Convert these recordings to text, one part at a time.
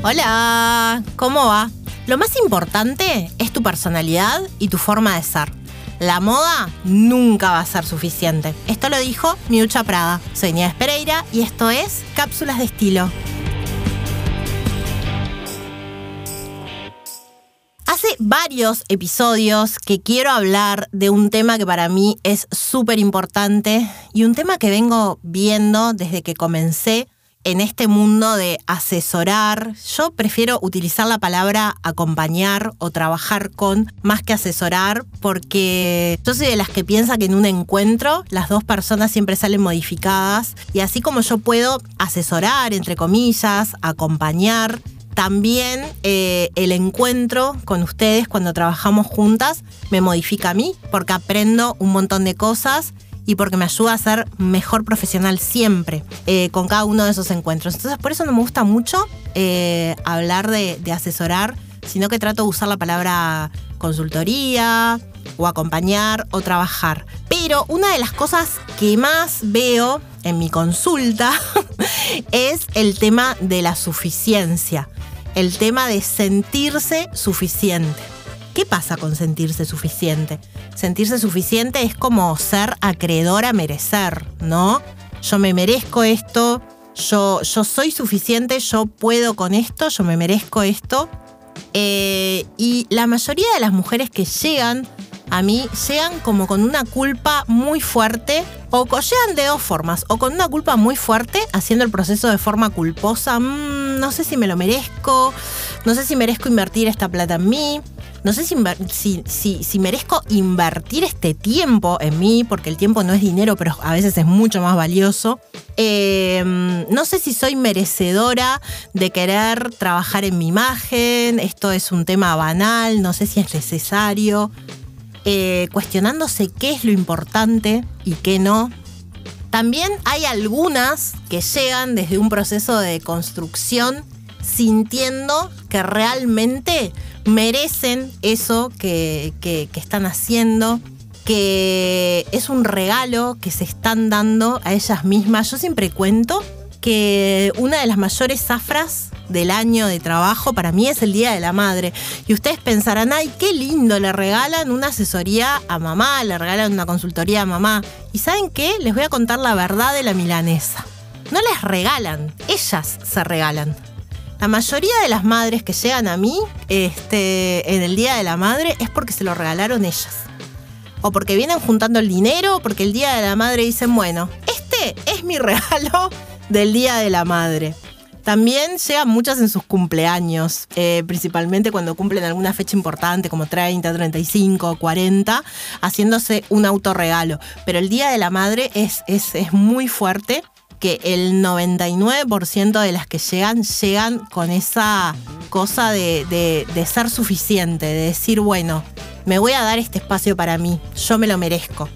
Hola, ¿cómo va? Lo más importante es tu personalidad y tu forma de ser. La moda nunca va a ser suficiente. Esto lo dijo Miucha Prada. Soy Nieves Pereira y esto es Cápsulas de Estilo. Hace varios episodios que quiero hablar de un tema que para mí es súper importante y un tema que vengo viendo desde que comencé en este mundo de asesorar, yo prefiero utilizar la palabra acompañar o trabajar con más que asesorar porque yo soy de las que piensa que en un encuentro las dos personas siempre salen modificadas y así como yo puedo asesorar, entre comillas, acompañar, también eh, el encuentro con ustedes cuando trabajamos juntas me modifica a mí porque aprendo un montón de cosas y porque me ayuda a ser mejor profesional siempre eh, con cada uno de esos encuentros. Entonces por eso no me gusta mucho eh, hablar de, asesorar, sino que trato de usar la palabra consultoría o acompañar o trabajar. Pero una de las cosas que más veo en mi consulta es el tema de la suficiencia, el tema de sentirse suficiente. ¿Qué pasa con sentirse suficiente? Sentirse suficiente es como ser acreedor a merecer, ¿no? Yo me merezco esto, yo, yo soy suficiente, yo puedo con esto, yo me merezco esto. Eh, y la mayoría de las mujeres que llegan a mí llegan como con una culpa muy fuerte, o llegan de dos formas, o con una culpa muy fuerte, haciendo el proceso de forma culposa, mm, no sé si me lo merezco, no sé si merezco invertir esta plata en mí, no sé si, si, merezco invertir este tiempo en mí, porque el tiempo no es dinero, pero a veces es mucho más valioso. Em, no sé si soy merecedora de querer trabajar en mi imagen, esto es un tema banal, no sé si es necesario. Eh, cuestionándose qué es lo importante y qué no. También hay algunas que llegan desde un proceso de construcción sintiendo que realmente merecen eso que, están haciendo, que es un regalo que se están dando a ellas mismas. Yo siempre cuento que una de las mayores zafras del año de trabajo para mí es el Día de la Madre. Y ustedes pensarán, ay, qué lindo, le regalan una asesoría a mamá, le regalan una consultoría a mamá. ¿Y saben qué? Les voy a contar la verdad de la milanesa. No les regalan, ellas se regalan. La mayoría de las madres que llegan a mí este, en el Día de la Madre es porque se lo regalaron ellas. O porque vienen juntando el dinero, o porque el Día de la Madre dicen, bueno, este es mi regalo del Día de la Madre. También llegan muchas en sus cumpleaños, eh, principalmente cuando cumplen alguna fecha importante como 30, 35, 40, haciéndose un autorregalo. Pero el Día de la Madre es, es, es muy fuerte que el 99% de las que llegan llegan con esa cosa de, ser suficiente, de decir, bueno, me voy a dar este espacio para mí, yo me lo merezco.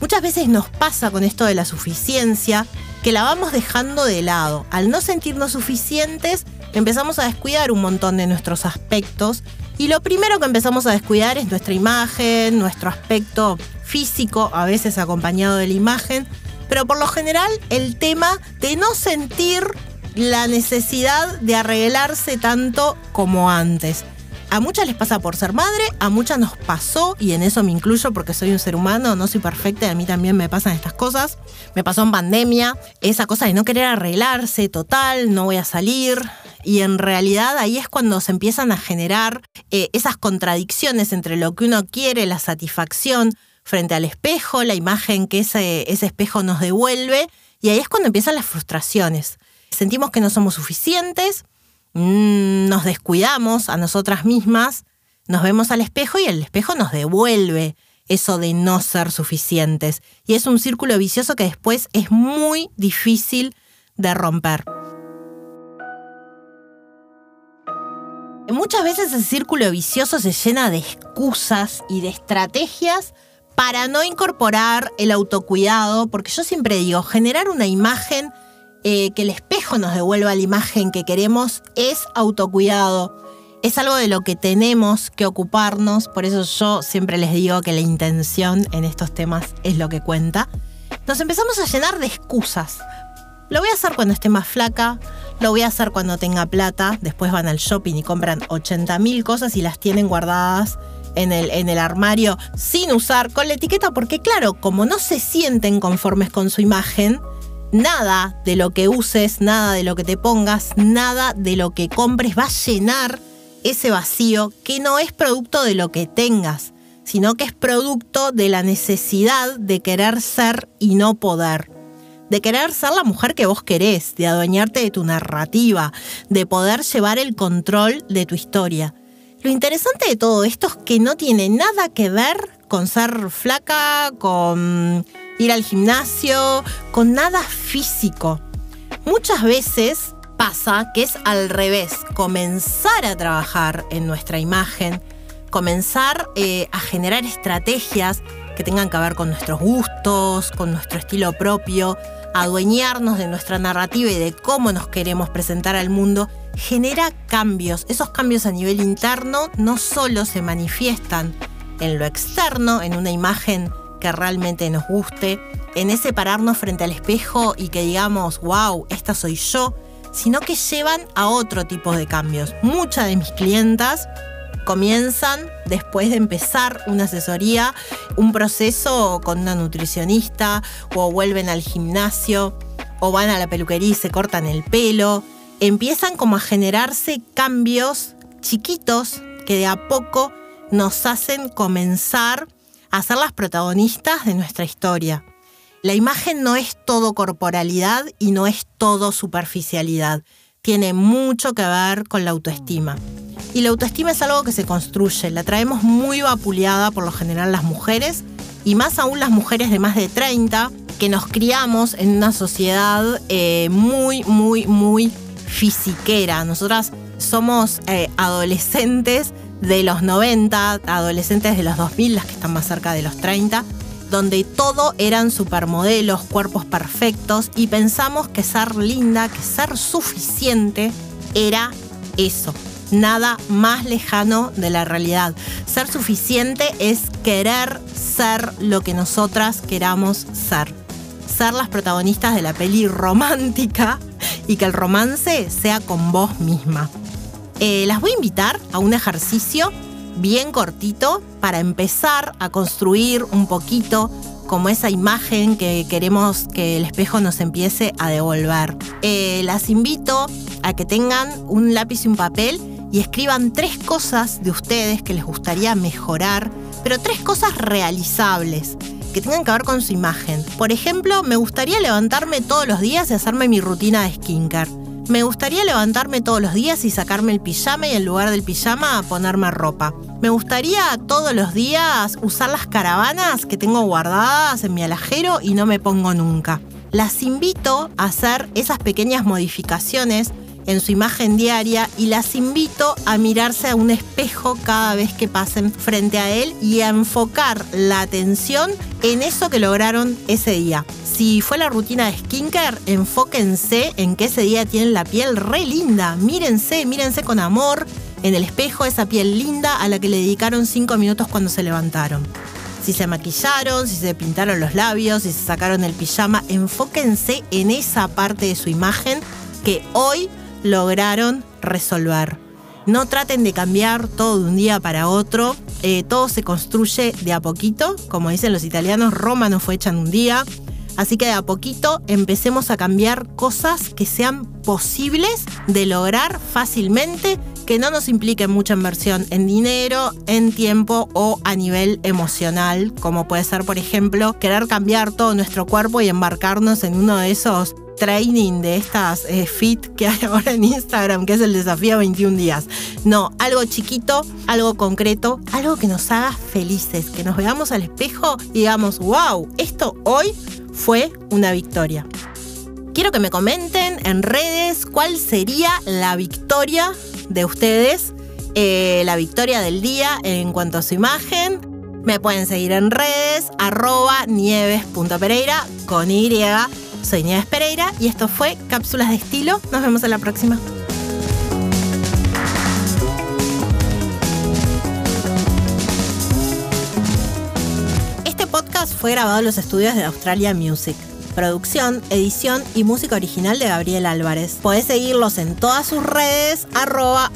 Muchas veces nos pasa con esto de la suficiencia que la vamos dejando de lado. Al no sentirnos suficientes, empezamos a descuidar un montón de nuestros aspectos y lo primero que empezamos a descuidar es nuestra imagen, nuestro aspecto físico, a veces acompañado de la imagen, pero por lo general el tema de no sentir la necesidad de arreglarse tanto como antes. A muchas les pasa por ser madre, a muchas nos pasó, y en eso me incluyo porque soy un ser humano, no soy perfecta y a mí también me pasan estas cosas. Me pasó en pandemia, esa cosa de no querer arreglarse total, no voy a salir. Y en realidad ahí es cuando se empiezan a generar eh, esas contradicciones entre lo que uno quiere, la satisfacción, frente al espejo, la imagen que ese, espejo nos devuelve, y ahí es cuando empiezan las frustraciones. Sentimos que no somos suficientes, mm, nos descuidamos a nosotras mismas, nos vemos al espejo y el espejo nos devuelve eso de no ser suficientes. Y es un círculo vicioso que después es muy difícil de romper. Muchas veces el círculo vicioso se llena de excusas y de estrategias para no incorporar el autocuidado, porque yo siempre digo, generar una imagen, eh, que el espejo nos devuelva la imagen que queremos, es autocuidado. Es algo de lo que tenemos que ocuparnos, por eso yo siempre les digo que la intención en estos temas es lo que cuenta. Nos empezamos a llenar de excusas. Lo voy a hacer cuando esté más flaca, lo voy a hacer cuando tenga plata, después van al shopping y compran 80 mil cosas y las tienen guardadas en el, armario sin usar con la etiqueta, porque claro, como no se sienten conformes con su imagen, nada de lo que uses, nada de lo que te pongas, nada de lo que compres va a llenar ese vacío que no es producto de lo que tengas, sino que es producto de la necesidad de querer ser y no poder. De querer ser la mujer que vos querés, de adueñarte de tu narrativa, de poder llevar el control de tu historia. Lo interesante de todo esto es que no tiene nada que ver con ser flaca, con ir al gimnasio, con nada físico. Muchas veces pasa que es al revés, comenzar a trabajar en nuestra imagen, comenzar eh, a generar estrategias que tengan que ver con nuestros gustos, con nuestro estilo propio, adueñarnos de nuestra narrativa y de cómo nos queremos presentar al mundo, genera cambios. Esos cambios a nivel interno no solo se manifiestan en lo externo, en una imagen que realmente nos guste, en ese pararnos frente al espejo y que digamos, wow, esta soy yo, sino que llevan a otro tipo de cambios. Muchas de mis clientas comienzan después de empezar una asesoría, un proceso con una nutricionista o vuelven al gimnasio o van a la peluquería y se cortan el pelo. Empiezan como a generarse cambios chiquitos que de a poco nos hacen comenzar a ser las protagonistas de nuestra historia. La imagen no es todo corporalidad y no es todo superficialidad. Tiene mucho que ver con la autoestima. Y la autoestima es algo que se construye, la traemos muy vapuleada por lo general las mujeres y más aún las mujeres de más de 30 que nos criamos en una sociedad eh, muy, muy, muy fisiquera. Nosotras somos eh, adolescentes de los 90, adolescentes de los 2000, las que están más cerca de los 30, donde todo eran supermodelos, cuerpos perfectos y pensamos que ser linda, que ser suficiente era eso. Nada más lejano de la realidad. Ser suficiente es querer ser lo que nosotras queramos ser. Ser las protagonistas de la peli romántica y que el romance sea con vos misma. Eh, las voy a invitar a un ejercicio bien cortito para empezar a construir un poquito como esa imagen que queremos que el espejo nos empiece a devolver. Eh, las invito a que tengan un lápiz y un papel y escriban tres cosas de ustedes que les gustaría mejorar, pero tres cosas realizables que tengan que ver con su imagen. Por ejemplo, me gustaría levantarme todos los días y hacerme mi rutina de skincare. Me gustaría levantarme todos los días y sacarme el pijama y en lugar del pijama ponerme ropa. Me gustaría todos los días usar las caravanas que tengo guardadas en mi alajero y no me pongo nunca. Las invito a hacer esas pequeñas modificaciones en su imagen diaria y las invito a mirarse a un espejo cada vez que pasen frente a él y a enfocar la atención en eso que lograron ese día si fue la rutina de skincare, enfóquense en que ese día tienen la piel re linda. Mírense, mírense con amor en el espejo esa piel linda a la que le dedicaron cinco minutos cuando se levantaron. Si se maquillaron, si se pintaron los labios, si se sacaron el pijama, enfóquense en esa parte de su imagen que hoy lograron resolver. No traten de cambiar todo de un día para otro. Eh, todo se construye de a poquito. Como dicen los italianos, Roma no fue hecha en un día. Así que de a poquito empecemos a cambiar cosas que sean posibles de lograr fácilmente, que no nos impliquen mucha inversión en dinero, en tiempo o a nivel emocional, como puede ser, por ejemplo, querer cambiar todo nuestro cuerpo y embarcarnos en uno de esos training de estas eh, fit que hay ahora en Instagram, que es el desafío 21 días. No, algo chiquito, algo concreto, algo que nos haga felices, que nos veamos al espejo y digamos, wow, esto hoy fue una victoria. Quiero que me comenten en redes cuál sería la victoria de ustedes, eh, la victoria del día en cuanto a su imagen. Me pueden seguir en redes, arroba nieves.pereira con Y. Soy Nieves Pereira y esto fue Cápsulas de Estilo. Nos vemos en la próxima. fue grabado en los estudios de Australia Music. Producción, edición y música original de Gabriel Álvarez. Podés seguirlos en todas sus redes, arroba.